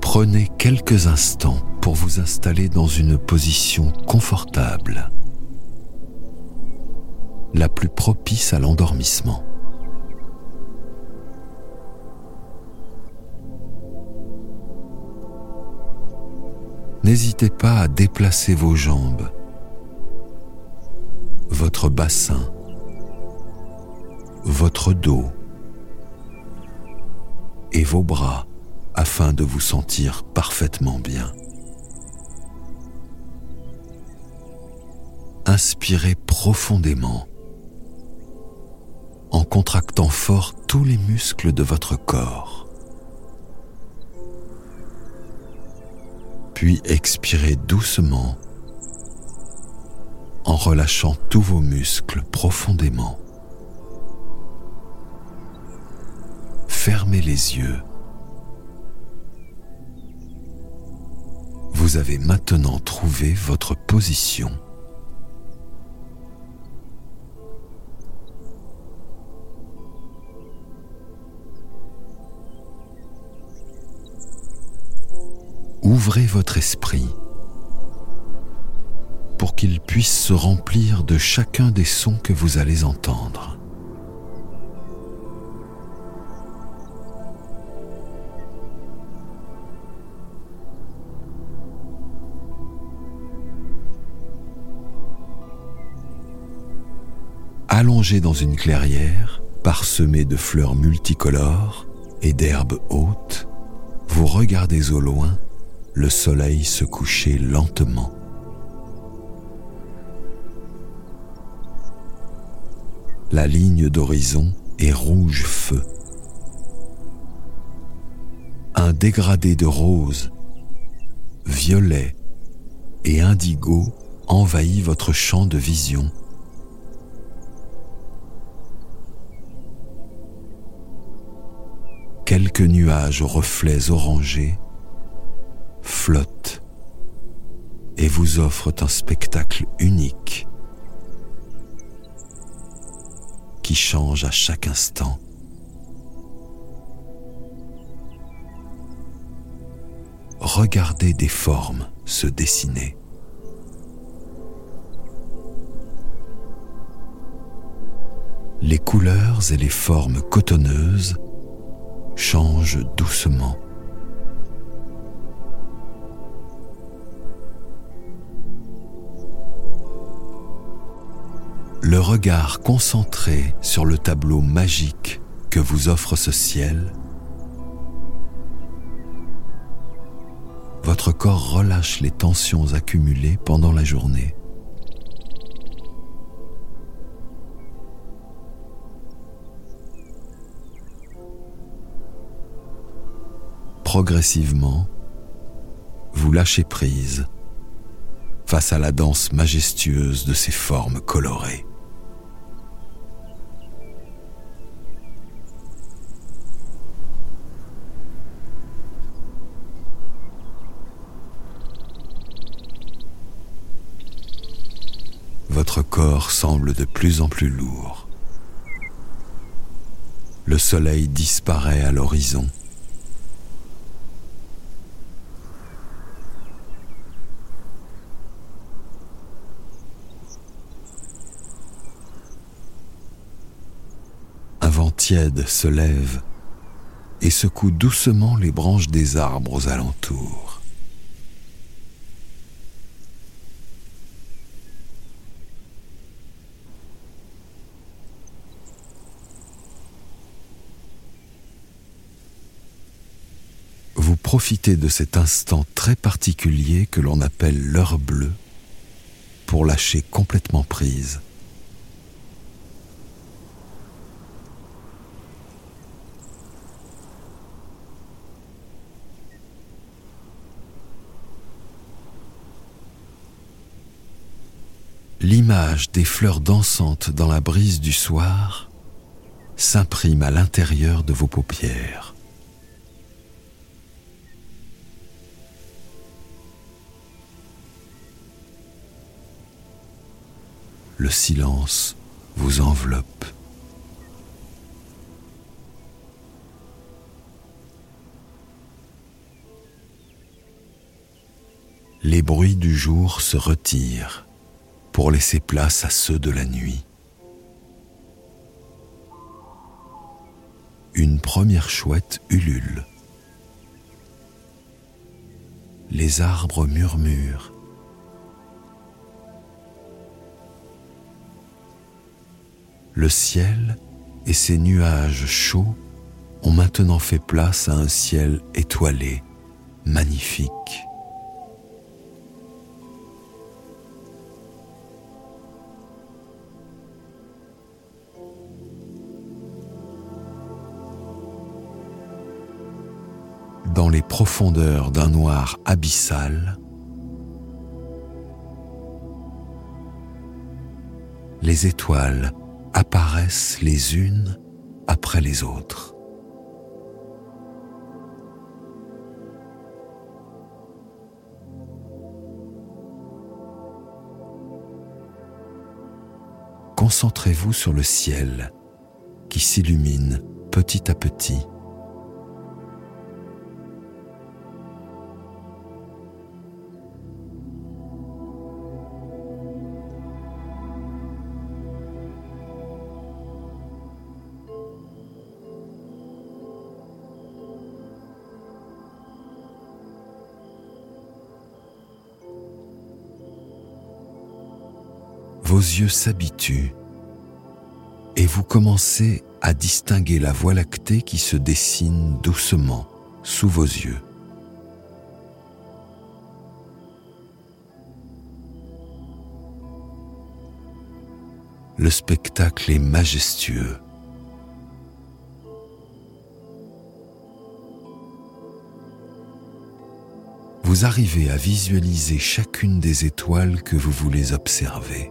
Prenez quelques instants pour vous installer dans une position confortable, la plus propice à l'endormissement. N'hésitez pas à déplacer vos jambes, votre bassin, votre dos et vos bras afin de vous sentir parfaitement bien. Inspirez profondément en contractant fort tous les muscles de votre corps. Puis expirez doucement en relâchant tous vos muscles profondément. Fermez les yeux vous avez maintenant trouvé votre position. Ouvrez votre esprit pour qu'il puisse se remplir de chacun des sons que vous allez entendre. allongé dans une clairière, parsemée de fleurs multicolores et d'herbes hautes, vous regardez au loin le soleil se coucher lentement. La ligne d'horizon est rouge feu. Un dégradé de rose, violet et indigo envahit votre champ de vision quelques nuages aux reflets orangés flottent et vous offrent un spectacle unique qui change à chaque instant. Regardez des formes se dessiner. Les couleurs et les formes cotonneuses change doucement. Le regard concentré sur le tableau magique que vous offre ce ciel, votre corps relâche les tensions accumulées pendant la journée. progressivement, vous lâchez prise face à la danse majestueuse de ces formes colorées. Votre corps semble de plus en plus lourd. Le soleil disparaît à l'horizon tiède se lève et secoue doucement les branches des arbres aux alentours. Vous profitez de cet instant très particulier que l'on appelle l'heure bleue pour lâcher complètement prise. l'image des fleurs dansantes dans la brise du soir s'imprime à l'intérieur de vos paupières. Le silence vous enveloppe. Les bruits du jour se retirent pour laisser place à ceux de la nuit. Une première chouette ulule. Les arbres murmurent. Le ciel et ses nuages chauds ont maintenant fait place à un ciel étoilé, magnifique. dans les profondeurs d'un noir abyssal, les étoiles apparaissent les unes après les autres. Concentrez-vous sur le ciel qui s'illumine petit à petit. Yeux s'habituent et vous commencez à distinguer la Voie lactée qui se dessine doucement sous vos yeux. Le spectacle est majestueux. Vous arrivez à visualiser chacune des étoiles que vous voulez observer.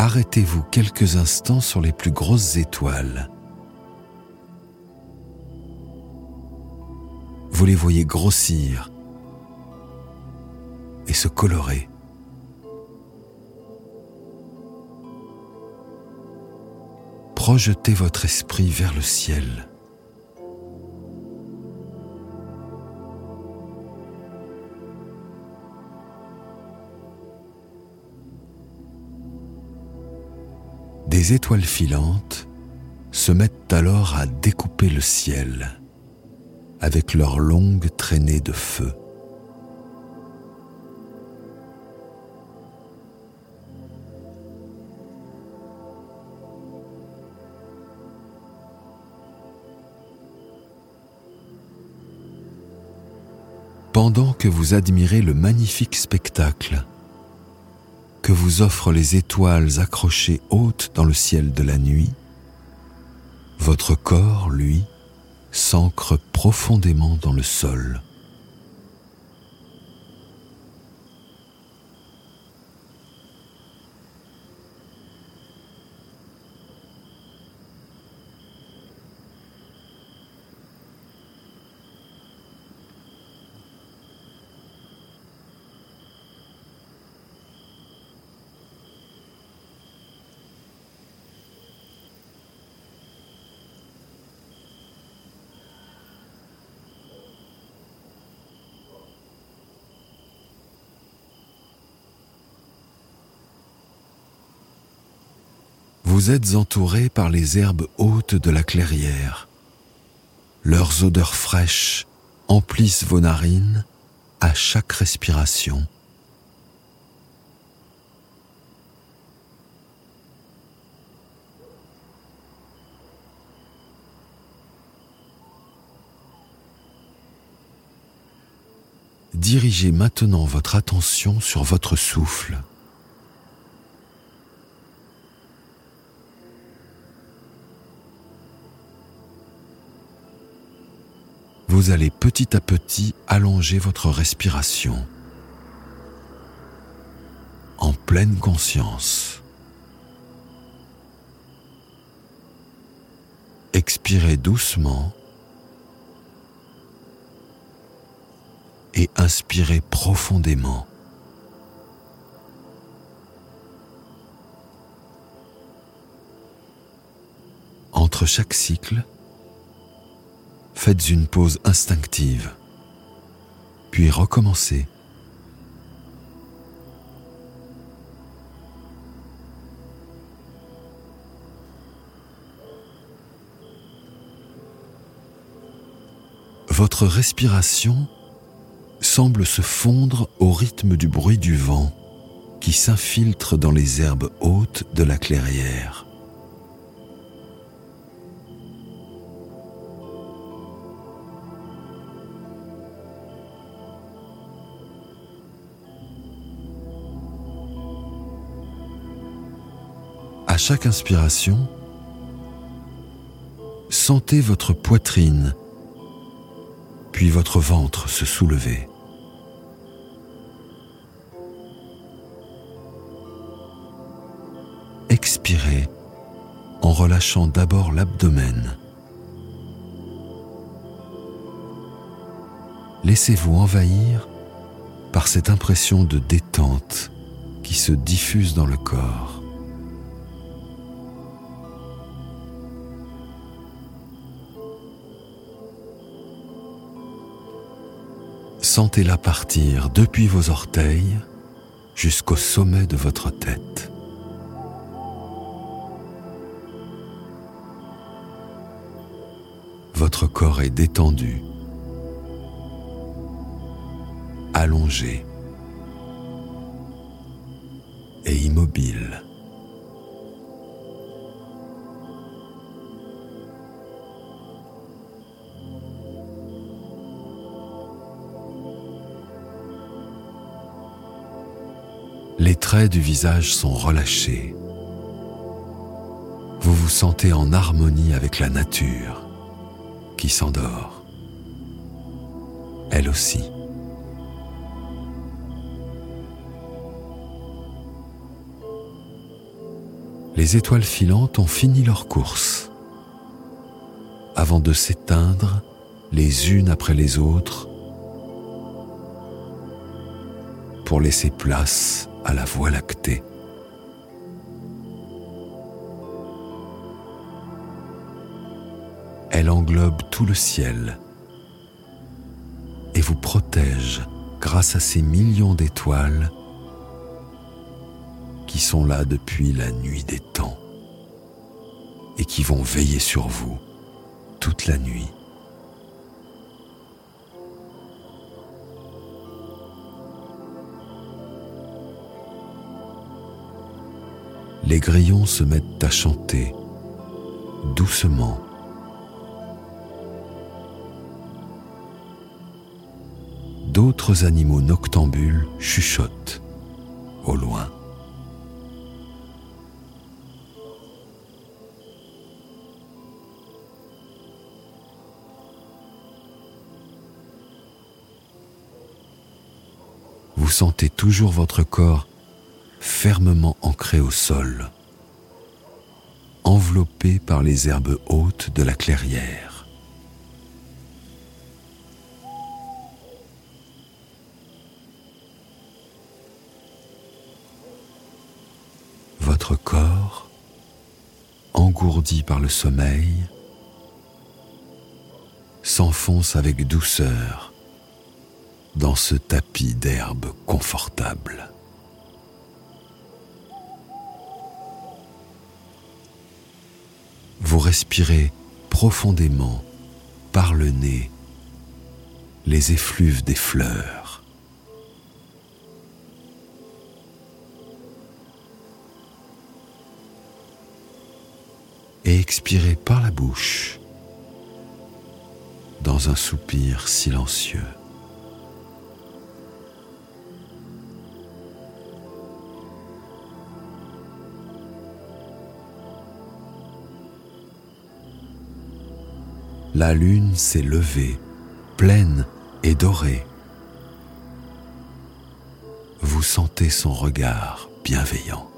Arrêtez-vous quelques instants sur les plus grosses étoiles. Vous les voyez grossir et se colorer. Projetez votre esprit vers le ciel. Des étoiles filantes se mettent alors à découper le ciel avec leurs longues traînées de feu. Pendant que vous admirez le magnifique spectacle, que vous offrent les étoiles accrochées hautes dans le ciel de la nuit, votre corps, lui, s'ancre profondément dans le sol. Vous êtes entouré par les herbes hautes de la clairière. Leurs odeurs fraîches emplissent vos narines à chaque respiration. Dirigez maintenant votre attention sur votre souffle. Vous allez petit à petit allonger votre respiration en pleine conscience. Expirez doucement et inspirez profondément. Entre chaque cycle, faites une pause instinctive, puis recommencez. Votre respiration semble se fondre au rythme du bruit du vent qui s'infiltre dans les herbes hautes de la clairière. Chaque inspiration, sentez votre poitrine puis votre ventre se soulever. Expirez en relâchant d'abord l'abdomen. Laissez-vous envahir par cette impression de détente qui se diffuse dans le corps. Sentez-la partir depuis vos orteils jusqu'au sommet de votre tête. Votre corps est détendu, allongé et immobile. Du visage sont relâchés. Vous vous sentez en harmonie avec la nature qui s'endort. Elle aussi. Les étoiles filantes ont fini leur course. Avant de s'éteindre les unes après les autres pour laisser place à la Voie lactée. Elle englobe tout le ciel et vous protège grâce à ces millions d'étoiles qui sont là depuis la nuit des temps et qui vont veiller sur vous toute la nuit. Les grillons se mettent à chanter doucement. D'autres animaux noctambules chuchotent au loin. Vous sentez toujours votre corps fermement ancré au sol, enveloppé par les herbes hautes de la clairière. Votre corps, engourdi par le sommeil, s'enfonce avec douceur dans ce tapis d'herbe confortable. Vous respirez profondément par le nez les effluves des fleurs. Et expirez par la bouche dans un soupir silencieux. La lune s'est levée, pleine et dorée. Vous sentez son regard bienveillant.